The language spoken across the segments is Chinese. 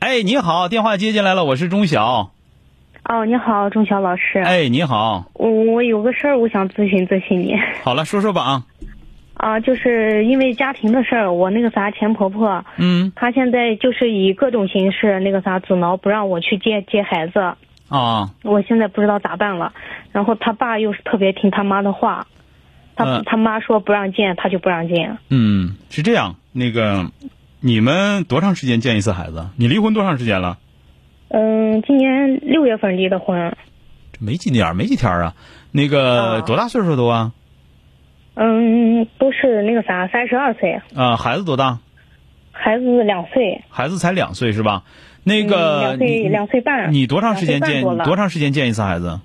哎，你好，电话接进来了，我是钟晓。哦，你好，钟晓老师。哎，你好，我我有个事儿，我想咨询咨询你。好了，说说吧啊。啊，就是因为家庭的事儿，我那个啥前婆婆，嗯她现在就是以各种形式那个啥阻挠，不让我去接接孩子。啊，我现在不知道咋办了。然后他爸又是特别听他妈的话，他、嗯他妈说不让见，他就不让见。嗯，是这样，那个，你们多长时间见一次孩子？你离婚多长时间了？嗯，今年六月份离的婚。这没几年，没几天啊。那个啊多大岁数都啊？嗯，都是那个啥，三十二岁，啊，孩子多大？孩子两岁。孩子才两岁是吧？那嗯个两岁两岁半你多长时间见？多长时间见一次孩子？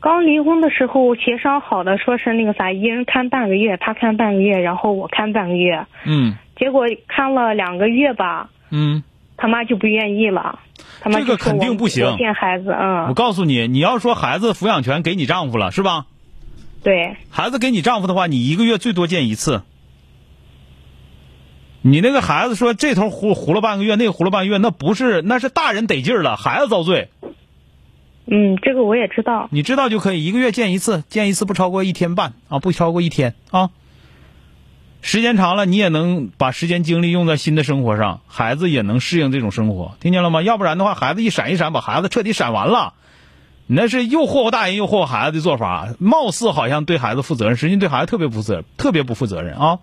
刚离婚的时候协商好的，说是那个啥，一人看半个月，他看半个月，然后我看半个月。嗯结果看了两个月吧，嗯，他妈就不愿意了。他妈这个肯定不行我见孩子，嗯我嗯，告诉你，你要说孩子抚养权给你丈夫了是吧？对，孩子给你丈夫的话，你一个月最多见一次。你那个孩子说这头糊糊了半个月，那个糊了半个月，那不是那是大人得劲儿了，孩子遭罪。嗯，这个我也知道。你知道就可以，一个月见一次，见一次不超过一天半啊，不超过一天啊。时间长了，你也能把时间精力用在新的生活上，孩子也能适应这种生活，听见了吗？要不然的话，孩子一闪一闪，把孩子彻底闪完了，你那是又霍霍大人又霍霍孩子的做法，貌似好像对孩子负责任，实际对孩子特别不负责，特别不负责任啊。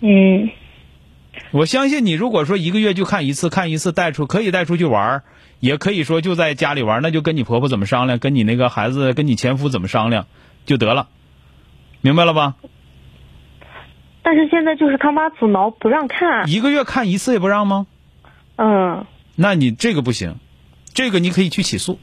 嗯，我相信你，如果说一个月就看一次，看一次带出可以带出去玩，也可以说就在家里玩，那就跟你婆婆怎么商量，跟你那个孩子，跟你前夫怎么商量就得了，明白了吧？但是现在就是他妈阻挠不让看。一个月看一次也不让吗？嗯，那你这个不行，这个你可以去起诉。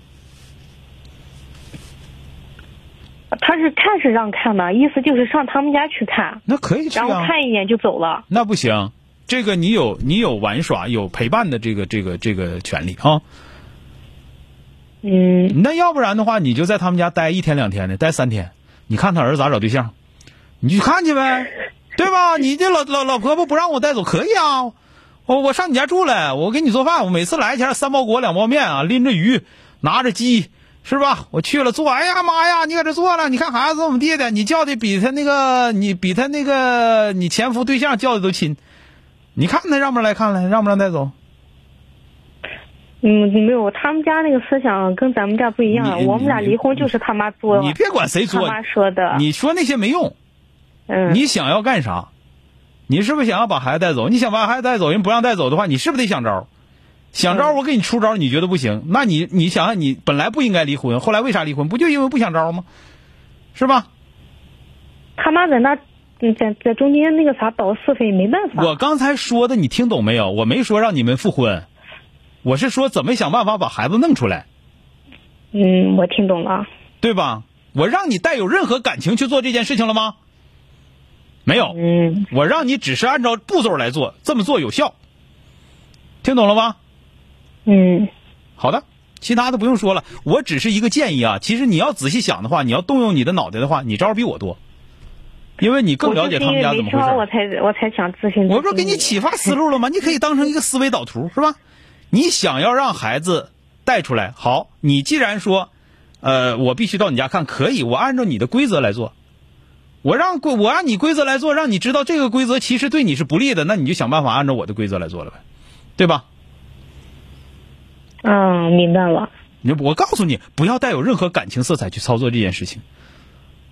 他是看是让看的，意思就是上他们家去看，那可以去然后啊，看一眼就走了。那不行，这个你有你有玩耍有陪伴的这个这个这个权利啊。嗯，那要不然的话，你就在他们家待一天两天的，待三天，你看他儿子咋找对象，你去看去呗，对吧？你这老老老婆婆不让我带走，可以啊，我我上你家住来，我给你做饭，我每次来前三包果两包面啊，拎着鱼，拿着鸡，是吧？我去了做，哎呀妈呀，你搁这做了，你看孩子怎么地的，你叫的比他那个你比他那个你前夫对象叫的都亲，你看他让不让来看来，让不让带走？嗯，没有，他们家那个思想跟咱们家不一样。我们俩离婚就是他妈作，你别管谁他作，妈说的。你说那些没用。嗯，你想要干啥？你是不是想要把孩子带走？你想把孩子带走，人不让带走的话，你是不是得想招？想招，嗯我给你出招，你觉得不行？那你你想想，你本来不应该离婚，后来为啥离婚？不就因为不想招吗？是吧？他妈在那，嗯在在中间那个啥倒是非，没办法。我刚才说的你听懂没有？我没说让你们复婚，我是说怎么想办法把孩子弄出来，嗯，我听懂了。对吧？我让你带有任何感情去做这件事情了吗？没有。嗯我让你只是按照步骤来做，这么做有效，听懂了吗？嗯好的，其他的不用说了，我只是一个建议啊。其实你要仔细想的话，你要动用你的脑袋的话，你招比我多，因为你更了解他们家怎么回我就是因为没招，我。才我才想咨询。我不是给你启发思路了吗？你可以当成一个思维导图，是吧？你想要让孩子带出来，好，你既然说，呃，我必须到你家看，可以，我按照你的规则来做。我让规，我按你规则来做，让你知道这个规则其实对你是不利的，那你就想办法按照我的规则来做了呗，对吧？嗯，明白了。你我告诉你，不要带有任何感情色彩去操作这件事情，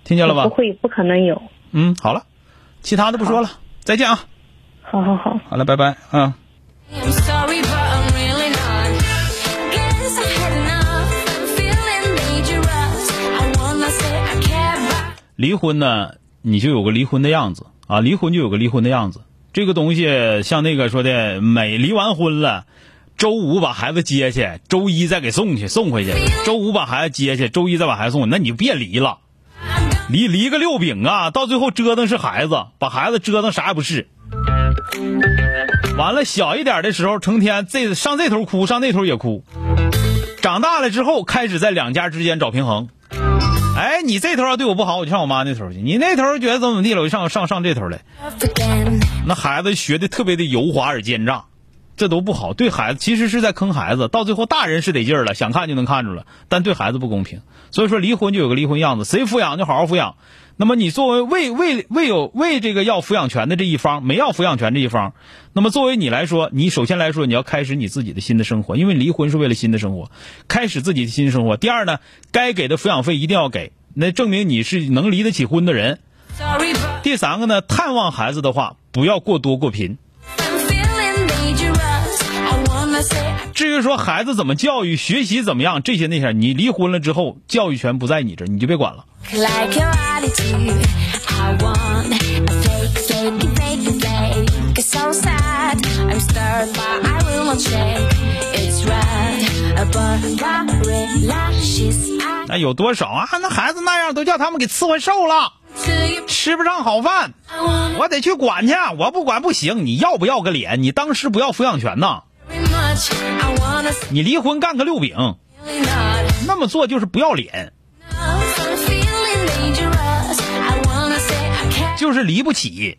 听见了吧？不会，不可能有。嗯，好了，其他的不说了，再见啊！好好好。好了，拜拜啊！I'm 离婚呢，你就有个离婚的样子啊，离婚就有个离婚的样子。这个东西像那个说的，每离完婚了，周五把孩子接去，周一再给送去送回去，周五把孩子接去，周一再把孩子送去，那你就别离了，离离个六饼啊，到最后折腾是孩子，把孩子折腾啥也不是。完了，小一点的时候，成天这上这头哭，上那头也哭。长大了之后，开始在两家之间找平衡。你这头要对我不好，我就上我妈那头去；你那头觉得怎么怎么地了，我就上上上这头来。那孩子学的特别的油滑而奸诈，这都不好。对孩子其实是在坑孩子，到最后大人是得劲儿了，想看就能看出来，但对孩子不公平。所以说离婚就有个离婚样子，谁抚养就好好抚养。那么你作为未未未有未这个要抚养权的这一方，没要抚养权这一方，那么作为你来说，你首先来说你要开始你自己的新的生活，因为离婚是为了新的生活，开始自己的新生活。第二呢，该给的抚养费一定要给，那证明你是能离得起婚的人。第三个呢，探望孩子的话，不要过多过频。至于说孩子怎么教育、学习怎么样，这些那些，你离婚了之后，教育权不在你这，你就别管了。like your attitude. I want a fake, fake, fake, fake. It's so sad. 那有多少啊？那孩子那样都叫他们给伺候瘦了.吃不上好饭我得去管去，我不管不行。你要不要个脸？你当时不要抚养权呐你离婚干个六饼.那么做就是不要脸.就是离不起。